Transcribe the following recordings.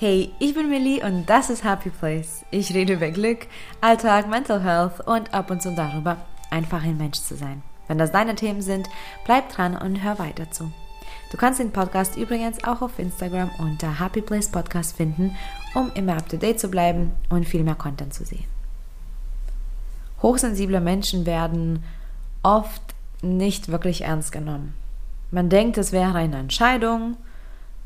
Hey, ich bin Millie und das ist Happy Place. Ich rede über Glück, Alltag, Mental Health und ab und zu darüber, einfach ein Mensch zu sein. Wenn das deine Themen sind, bleib dran und hör weiter zu. Du kannst den Podcast übrigens auch auf Instagram unter Happy Place Podcast finden, um immer up to date zu bleiben und viel mehr Content zu sehen. Hochsensible Menschen werden oft nicht wirklich ernst genommen. Man denkt, es wäre eine Entscheidung.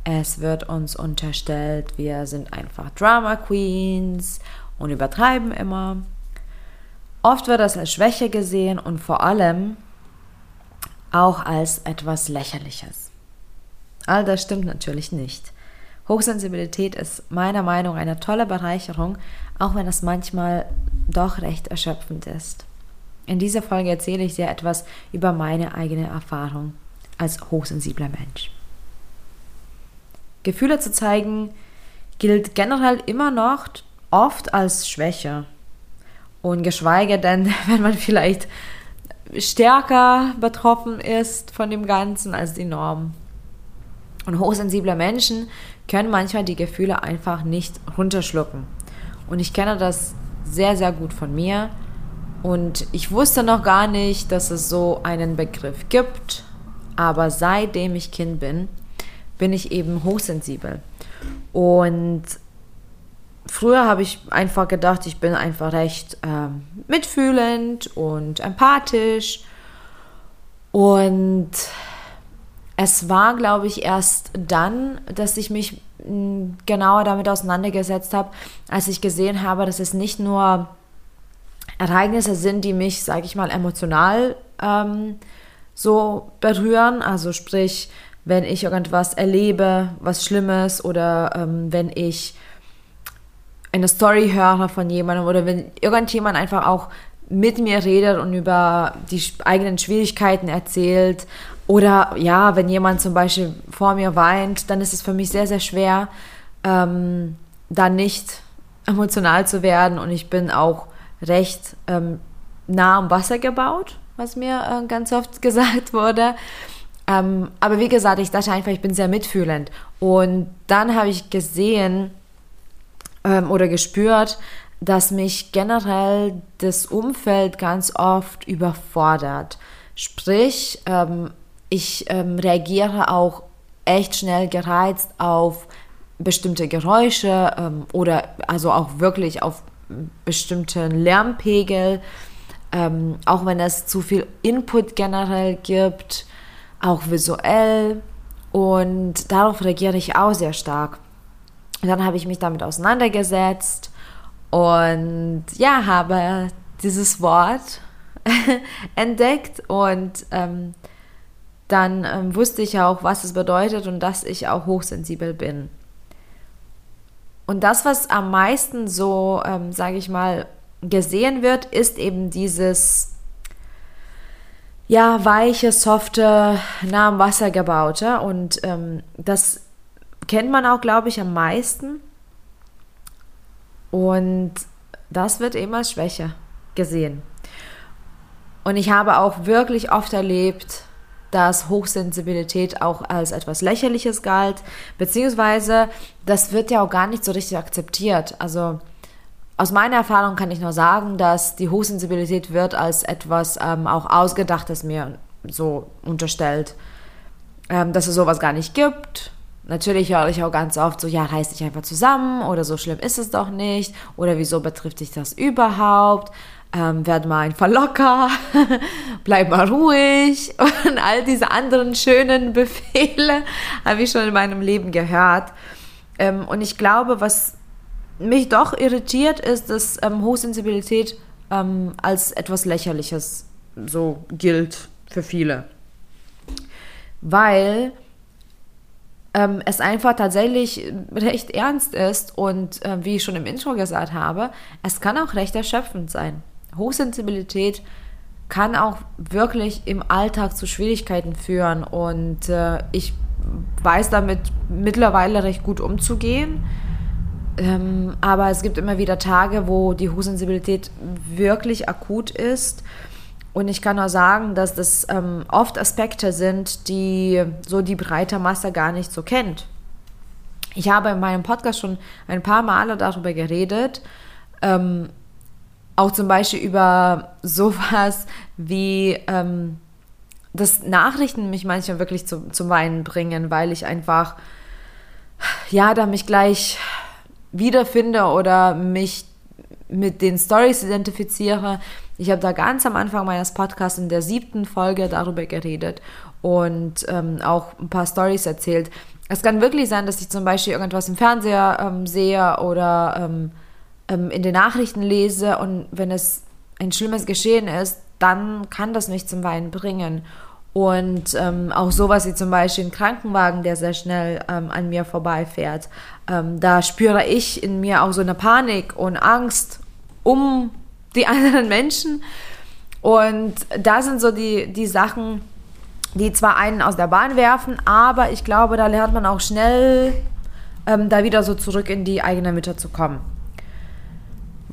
Es wird uns unterstellt, wir sind einfach Drama Queens und übertreiben immer. Oft wird das als Schwäche gesehen und vor allem auch als etwas Lächerliches. All das stimmt natürlich nicht. Hochsensibilität ist meiner Meinung nach eine tolle Bereicherung, auch wenn es manchmal doch recht erschöpfend ist. In dieser Folge erzähle ich dir etwas über meine eigene Erfahrung als hochsensibler Mensch. Gefühle zu zeigen gilt generell immer noch oft als Schwäche. Und geschweige denn, wenn man vielleicht stärker betroffen ist von dem Ganzen als die Norm. Und hochsensible Menschen können manchmal die Gefühle einfach nicht runterschlucken. Und ich kenne das sehr, sehr gut von mir. Und ich wusste noch gar nicht, dass es so einen Begriff gibt. Aber seitdem ich Kind bin, bin ich eben hochsensibel. Und früher habe ich einfach gedacht, ich bin einfach recht ähm, mitfühlend und empathisch. Und es war, glaube ich, erst dann, dass ich mich hm, genauer damit auseinandergesetzt habe, als ich gesehen habe, dass es nicht nur Ereignisse sind, die mich, sage ich mal, emotional ähm, so berühren. Also sprich, wenn ich irgendwas erlebe, was Schlimmes oder ähm, wenn ich eine Story höre von jemandem oder wenn irgendjemand einfach auch mit mir redet und über die eigenen Schwierigkeiten erzählt oder ja, wenn jemand zum Beispiel vor mir weint, dann ist es für mich sehr, sehr schwer, ähm, da nicht emotional zu werden und ich bin auch recht ähm, nah am Wasser gebaut, was mir äh, ganz oft gesagt wurde. Ähm, aber wie gesagt, ich dachte einfach, ich bin sehr mitfühlend. Und dann habe ich gesehen ähm, oder gespürt, dass mich generell das Umfeld ganz oft überfordert. Sprich, ähm, ich ähm, reagiere auch echt schnell gereizt auf bestimmte Geräusche ähm, oder also auch wirklich auf bestimmten Lärmpegel. Ähm, auch wenn es zu viel Input generell gibt auch visuell und darauf reagiere ich auch sehr stark. Und dann habe ich mich damit auseinandergesetzt und ja, habe dieses Wort entdeckt und ähm, dann ähm, wusste ich auch, was es bedeutet und dass ich auch hochsensibel bin. Und das, was am meisten so, ähm, sage ich mal, gesehen wird, ist eben dieses ja, weiche, softe, nah am Wasser gebaute. Und ähm, das kennt man auch, glaube ich, am meisten. Und das wird immer als Schwäche gesehen. Und ich habe auch wirklich oft erlebt, dass Hochsensibilität auch als etwas Lächerliches galt, beziehungsweise das wird ja auch gar nicht so richtig akzeptiert. Also aus meiner Erfahrung kann ich nur sagen, dass die Hochsensibilität wird als etwas ähm, auch Ausgedachtes mir so unterstellt, ähm, dass es sowas gar nicht gibt. Natürlich höre ich auch ganz oft so, ja, reiß dich einfach zusammen oder so schlimm ist es doch nicht oder wieso betrifft dich das überhaupt? Ähm, werd mal einfach locker, bleib mal ruhig und all diese anderen schönen Befehle habe ich schon in meinem Leben gehört. Ähm, und ich glaube, was mich doch irritiert ist, dass ähm, Hochsensibilität ähm, als etwas Lächerliches so gilt für viele. Weil ähm, es einfach tatsächlich recht ernst ist und äh, wie ich schon im Intro gesagt habe, es kann auch recht erschöpfend sein. Hochsensibilität kann auch wirklich im Alltag zu Schwierigkeiten führen und äh, ich weiß damit mittlerweile recht gut umzugehen ähm, aber es gibt immer wieder Tage, wo die Hochsensibilität wirklich akut ist. Und ich kann nur sagen, dass das ähm, oft Aspekte sind, die so die breite Masse gar nicht so kennt. Ich habe in meinem Podcast schon ein paar Male darüber geredet, ähm, auch zum Beispiel über sowas wie, ähm, dass Nachrichten mich manchmal wirklich zu, zum Weinen bringen, weil ich einfach, ja, da mich gleich wiederfinde oder mich mit den Stories identifiziere. Ich habe da ganz am Anfang meines Podcasts in der siebten Folge darüber geredet und ähm, auch ein paar Stories erzählt. Es kann wirklich sein, dass ich zum Beispiel irgendwas im Fernseher ähm, sehe oder ähm, ähm in den Nachrichten lese und wenn es ein schlimmes Geschehen ist, dann kann das mich zum Weinen bringen. Und ähm, auch sowas wie zum Beispiel ein Krankenwagen, der sehr schnell ähm, an mir vorbeifährt. Ähm, da spüre ich in mir auch so eine Panik und Angst um die anderen Menschen. Und da sind so die, die Sachen, die zwar einen aus der Bahn werfen, aber ich glaube, da lernt man auch schnell, ähm, da wieder so zurück in die eigene Mitte zu kommen.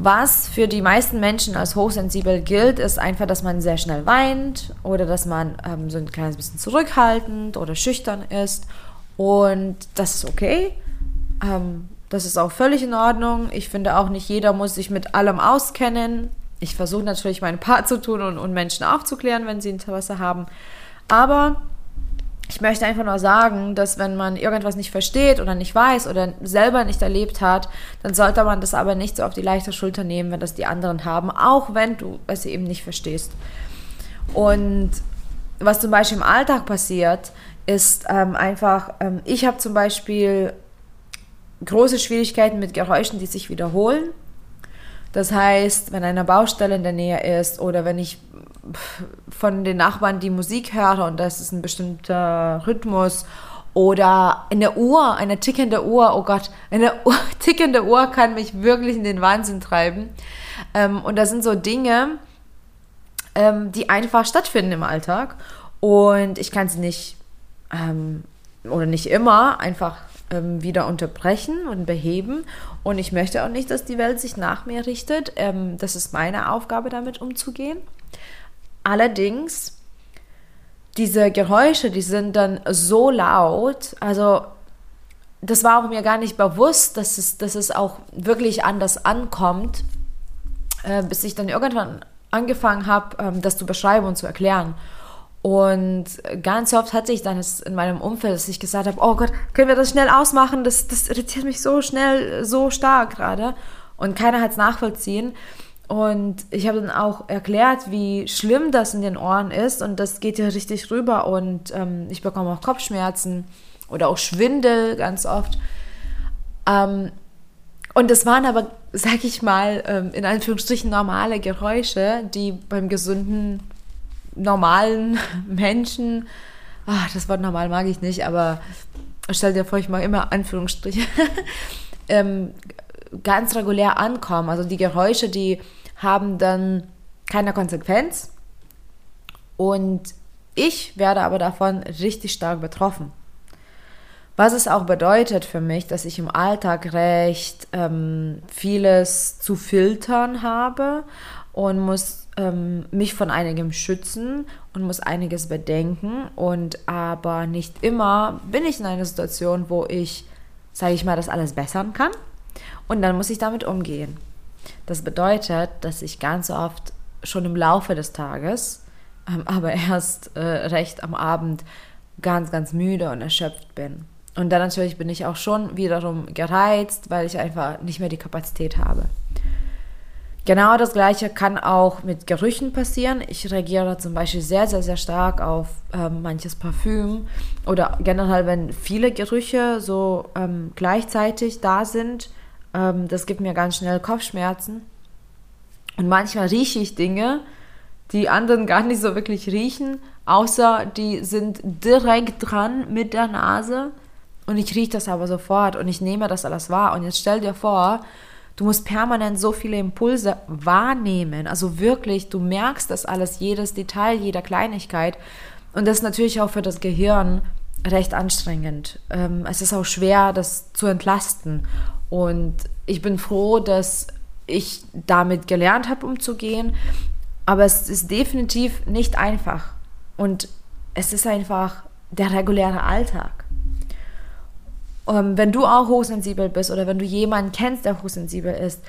Was für die meisten Menschen als hochsensibel gilt, ist einfach, dass man sehr schnell weint oder dass man ähm, so ein kleines bisschen zurückhaltend oder schüchtern ist. Und das ist okay. Ähm, das ist auch völlig in Ordnung. Ich finde auch nicht jeder muss sich mit allem auskennen. Ich versuche natürlich meinen Part zu tun und, und Menschen aufzuklären, wenn sie Interesse haben. Aber ich möchte einfach nur sagen, dass wenn man irgendwas nicht versteht oder nicht weiß oder selber nicht erlebt hat, dann sollte man das aber nicht so auf die leichte Schulter nehmen, wenn das die anderen haben, auch wenn du es eben nicht verstehst. Und was zum Beispiel im Alltag passiert, ist ähm, einfach, ähm, ich habe zum Beispiel große Schwierigkeiten mit Geräuschen, die sich wiederholen. Das heißt, wenn eine Baustelle in der Nähe ist oder wenn ich von den Nachbarn die Musik höre und das ist ein bestimmter Rhythmus oder eine Uhr, eine tickende Uhr, oh Gott, eine Uhr, tickende Uhr kann mich wirklich in den Wahnsinn treiben. Ähm, und das sind so Dinge, ähm, die einfach stattfinden im Alltag und ich kann sie nicht ähm, oder nicht immer einfach ähm, wieder unterbrechen und beheben. Und ich möchte auch nicht, dass die Welt sich nach mir richtet. Ähm, das ist meine Aufgabe, damit umzugehen. Allerdings, diese Geräusche, die sind dann so laut, also das war auch mir gar nicht bewusst, dass es, dass es auch wirklich anders ankommt, äh, bis ich dann irgendwann angefangen habe, ähm, das zu beschreiben und zu erklären. Und ganz oft hatte ich dann in meinem Umfeld, dass ich gesagt habe, oh Gott, können wir das schnell ausmachen? Das, das irritiert mich so schnell, so stark gerade. Und keiner hat es nachvollziehen. Und ich habe dann auch erklärt, wie schlimm das in den Ohren ist. Und das geht ja richtig rüber. Und ähm, ich bekomme auch Kopfschmerzen oder auch Schwindel ganz oft. Ähm, und das waren aber, sag ich mal, ähm, in Anführungsstrichen normale Geräusche, die beim gesunden normalen Menschen, ach, das Wort normal mag ich nicht, aber stell dir vor, ich mache immer Anführungsstriche, ähm, ganz regulär ankommen. Also die Geräusche, die haben dann keine Konsequenz und ich werde aber davon richtig stark betroffen. Was es auch bedeutet für mich, dass ich im Alltag recht ähm, vieles zu filtern habe und muss ähm, mich von einigem schützen und muss einiges bedenken. Und aber nicht immer bin ich in einer Situation, wo ich, sage ich mal, das alles bessern kann. Und dann muss ich damit umgehen. Das bedeutet, dass ich ganz oft schon im Laufe des Tages, ähm, aber erst äh, recht am Abend ganz, ganz müde und erschöpft bin. Und dann natürlich bin ich auch schon wiederum gereizt, weil ich einfach nicht mehr die Kapazität habe. Genau das gleiche kann auch mit Gerüchen passieren. Ich reagiere zum Beispiel sehr, sehr, sehr stark auf ähm, manches Parfüm oder generell, wenn viele Gerüche so ähm, gleichzeitig da sind. Ähm, das gibt mir ganz schnell Kopfschmerzen. Und manchmal rieche ich Dinge, die anderen gar nicht so wirklich riechen, außer die sind direkt dran mit der Nase. Und ich rieche das aber sofort und ich nehme das alles wahr. Und jetzt stell dir vor, Du musst permanent so viele Impulse wahrnehmen. Also wirklich, du merkst das alles, jedes Detail, jeder Kleinigkeit. Und das ist natürlich auch für das Gehirn recht anstrengend. Ähm, es ist auch schwer, das zu entlasten. Und ich bin froh, dass ich damit gelernt habe, umzugehen. Aber es ist definitiv nicht einfach. Und es ist einfach der reguläre Alltag. ähm, wenn du auch hochsensibel bist oder wenn du jemanden kennst, der hochsensibel ist,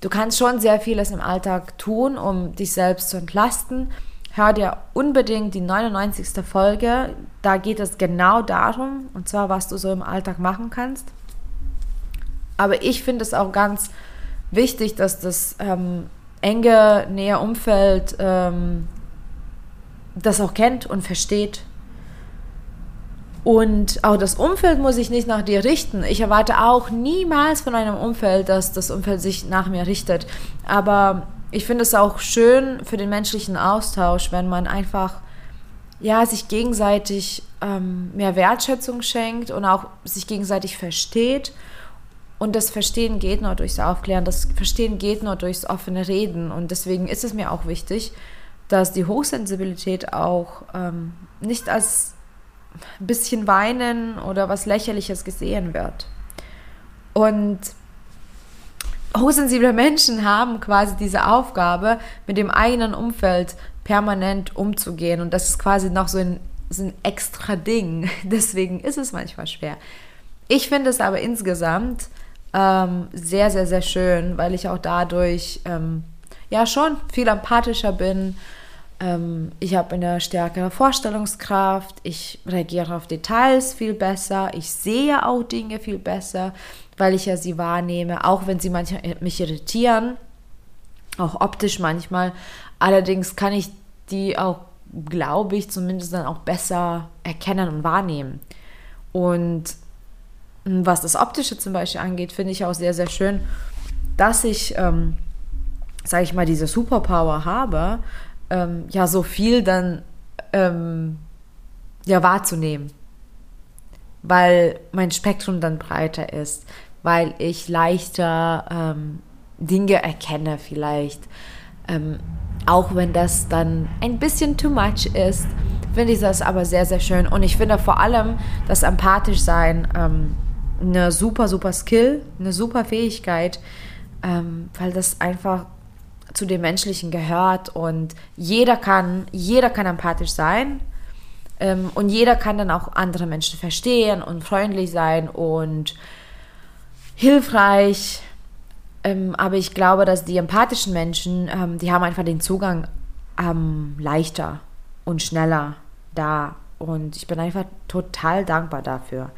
du kannst schon sehr vieles im Alltag tun, um dich selbst zu entlasten. Hör dir unbedingt die 99. Folge. Da geht es genau darum, und zwar, was du so im Alltag machen kannst. Aber ich finde es auch ganz wichtig, dass das ähm, enge, nähe Umfeld ähm, das auch kennt und versteht. Und auch das Umfeld muss sich nicht nach dir richten. Ich erwarte auch niemals von einem Umfeld, dass das Umfeld sich nach mir richtet. Aber ich finde es auch schön für den menschlichen Austausch, wenn man einfach ja, sich gegenseitig ähm, mehr Wertschätzung schenkt und auch sich gegenseitig versteht und das Verstehen geht nur durchs Aufklären, das Verstehen geht nur durchs offene Reden. Und deswegen ist es mir auch wichtig, dass die Hochsensibilität auch ähm, nicht als ein bisschen Weinen oder was Lächerliches gesehen wird. Und hochsensible Menschen haben quasi diese Aufgabe, mit dem eigenen Umfeld permanent umzugehen. Und das ist quasi noch so ein, so ein extra Ding. Deswegen ist es manchmal schwer. Ich finde es aber insgesamt ähm, sehr, sehr, sehr schön, weil ich auch dadurch ähm, ja schon viel empathischer bin. Ähm, ich habe eine stärkere Vorstellungskraft, ich reagiere auf Details viel besser, ich sehe auch Dinge viel besser, weil ich ja sie wahrnehme, auch wenn sie manchmal mich irritieren, auch optisch manchmal. Allerdings kann ich die auch, glaube ich, zumindest dann auch besser erkennen und wahrnehmen. Und was das Optische zum Beispiel angeht, finde ich auch sehr, sehr schön, dass ich, ähm, sage ich mal, diese Superpower habe, ähm, ja, so viel dann ähm, ja, wahrzunehmen. Weil mein Spektrum dann breiter ist, weil ich leichter ähm, Dinge erkenne vielleicht. Ähm, auch wenn das dann ein bisschen too much ist, finde ich das aber sehr, sehr schön. Und ich finde vor allem das empathisch sein ähm, eine super, super Skill, eine super Fähigkeit, ähm, weil das einfach zu dem Menschlichen gehört und jeder kann, jeder kann empathisch sein ähm, und jeder kann dann auch andere Menschen verstehen und freundlich sein und hilfreich. Ähm, aber ich glaube, dass die empathischen Menschen, ähm, die haben einfach den Zugang ähm, leichter und schneller da und ich bin einfach total dankbar dafür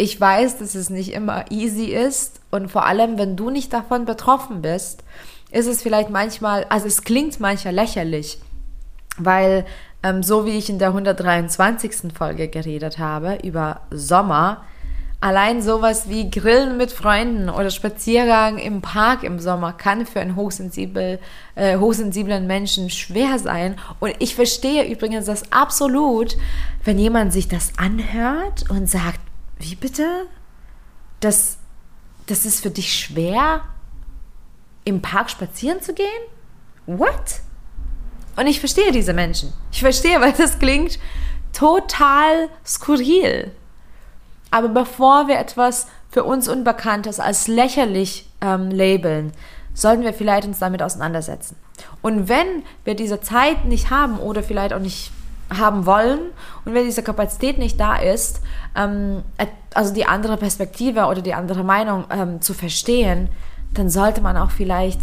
ich weiß, dass es nicht immer easy ist und vor allem, wenn du nicht davon betroffen bist, ist es vielleicht manchmal, also es klingt manchmal lächerlich, weil ähm, so wie ich in der 123. Folge geredet habe über Sommer, allein sowas wie Grillen mit Freunden oder Spaziergang im Park im Sommer kann für einen hochsensibel, äh, hochsensiblen Menschen schwer sein. Und ich verstehe übrigens das absolut, wenn jemand sich das anhört und sagt, wie bitte? Das, das ist für dich schwer, im Park spazieren zu gehen? What? Und ich verstehe diese Menschen. Ich verstehe, weil das klingt total skurril. Aber bevor wir etwas für uns Unbekanntes als lächerlich ähm, labeln, sollten wir vielleicht uns damit auseinandersetzen. Und wenn wir diese Zeit nicht haben oder vielleicht auch nicht haben wollen und wenn diese Kapazität nicht da ist, ähm, also die andere Perspektive oder die andere Meinung ähm, zu verstehen, dann sollte man auch vielleicht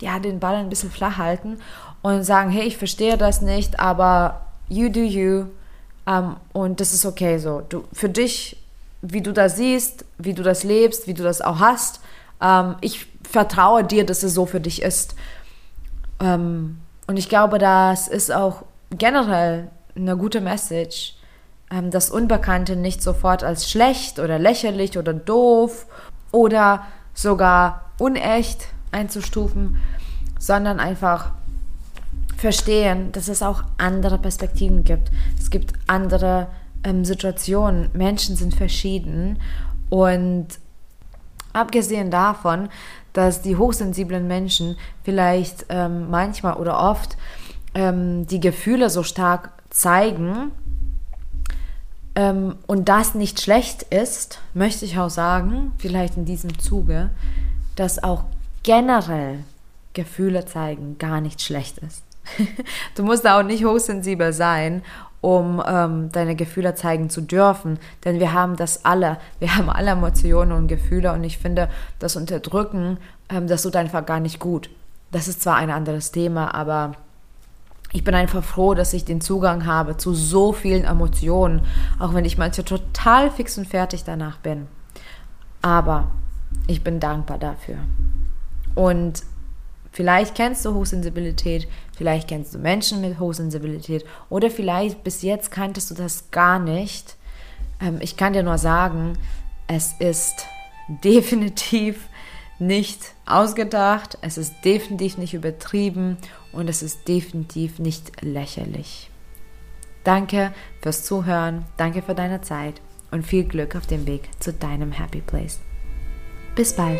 ja, den Ball ein bisschen flach halten und sagen, hey, ich verstehe das nicht, aber you do you ähm, und das ist okay so. Du, für dich, wie du das siehst, wie du das lebst, wie du das auch hast, ähm, ich vertraue dir, dass es so für dich ist. Ähm, und ich glaube, das ist auch generell eine gute Message, ähm, das Unbekannte nicht sofort als schlecht oder lächerlich oder doof oder sogar unecht einzustufen, sondern einfach verstehen, dass es auch andere Perspektiven gibt. Es gibt andere ähm, Situationen. Menschen sind verschieden und abgesehen davon, dass die hochsensiblen Menschen vielleicht ähm, manchmal oder oft ähm, die Gefühle so stark zeigen ähm, und das nicht schlecht ist, möchte ich auch sagen, vielleicht in diesem Zuge, dass auch generell Gefühle zeigen gar nicht schlecht ist. du musst auch nicht hochsensibel sein, um ähm, deine Gefühle zeigen zu dürfen. Denn wir haben das alle. Wir haben alle Emotionen und Gefühle. Und ich finde, das Unterdrücken, ähm, das tut einfach gar nicht gut. Das ist zwar ein anderes Thema, aber ich bin einfach froh, dass ich den Zugang habe zu so vielen Emotionen, auch wenn ich manchmal total fix und fertig danach bin. Aber ich bin dankbar dafür. Und vielleicht kennst du Hochsensibilität, vielleicht kennst du Menschen mit Hochsensibilität oder vielleicht bis jetzt kanntest du das gar nicht. Ähm, ich kann dir nur sagen, es ist definitiv nicht ausgedacht, es ist definitiv nicht übertrieben und es ist definitiv nicht lächerlich. Danke fürs Zuhören, danke für deine Zeit und viel Glück auf dem Weg zu deinem Happy Place. Bis bald.